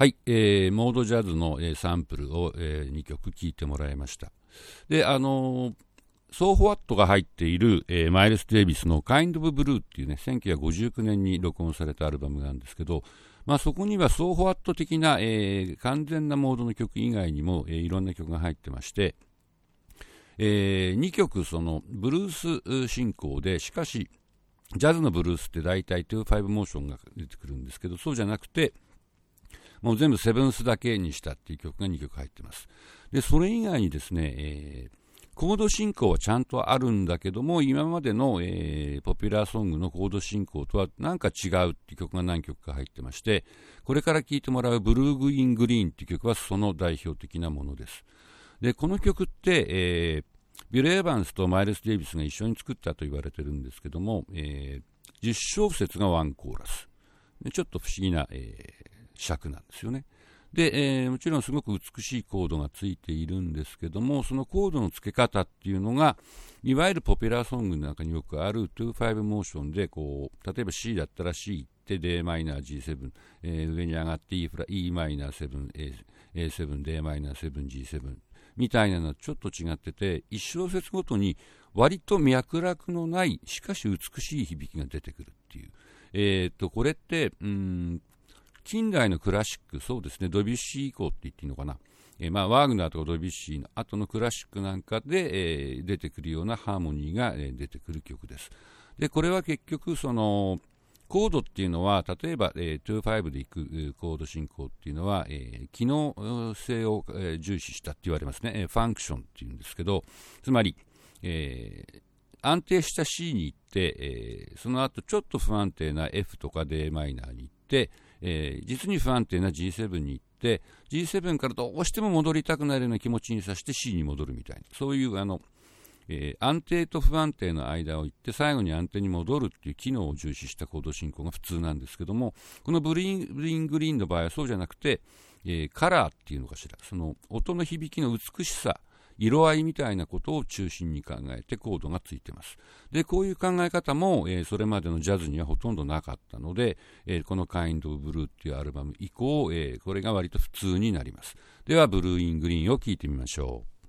はい、えー、モードジャズの、えー、サンプルを、えー、2曲聴いてもらいました。で、あのー、ソーフォワットが入っている、えー、マイルス・デイビスの Kind of Blue っていうね、1959年に録音されたアルバムなんですけど、まあ、そこにはソーフォワット的な、えー、完全なモードの曲以外にも、えー、いろんな曲が入ってまして、えー、2曲そのブルース進行で、しかし、ジャズのブルースって大体2-5モーションが出てくるんですけど、そうじゃなくて、もう全部セブンスだけにしたっていう曲が2曲入ってます。で、それ以外にですね、えー、コード進行はちゃんとあるんだけども、今までの、えー、ポピュラーソングのコード進行とはなんか違うっていう曲が何曲か入ってまして、これから聴いてもらうブルーグイングリーンっていう曲はその代表的なものです。で、この曲って、えー、ビル・エヴァンスとマイルス・デイビスが一緒に作ったと言われてるんですけども、えー、10小節がワンコーラス。ちょっと不思議な、えー、尺なんですよね。で、えー、もちろんすごく美しいコードがついているんですけども、そのコードの付け方っていうのが、いわゆるポピュラーソングの中によくある2-5モーションで、こう、例えば C だったら C 行って d マイナー G7、えー、上に上がって E フラ E マイナー7、A、A7、d マイナー7、G7 みたいなのはちょっと違ってて、1小節ごとに割と脈絡のない、しかし美しい響きが出てくるっていう。えー、と、これって、うん、近代のクラシック、そうですね、ドビュッシー以降って言っていいのかな、えー、まあ、ワーグナーとかドビュッシーの後のクラシックなんかで、えー、出てくるようなハーモニーが、えー、出てくる曲です。で、これは結局、その、コードっていうのは、例えば、えー、25でいくコード進行っていうのは、えー、機能性を、えー、重視したって言われますね、えー、ファンクションっていうんですけど、つまり、えー、安定した C に行って、えー、その後ちょっと不安定な F とか d マイナーに行って、えー、実に不安定な G7 に行って G7 からどうしても戻りたくなるような気持ちにさして C に戻るみたいな。そういうあの、えー、安定と不安定の間を行って最後に安定に戻るっていう機能を重視したコード進行が普通なんですけどもこのブリンブリングリーンの場合はそうじゃなくて、えー、カラーっていうのかしら。その音の響きの美しさ色合いみたいなことを中心に考えてコードがついてます。で、こういう考え方も、えー、それまでのジャズにはほとんどなかったので、えー、この Kind of Blue っていうアルバム以降、えー、これが割と普通になります。では、ブルーイングリーンを聴いてみましょう。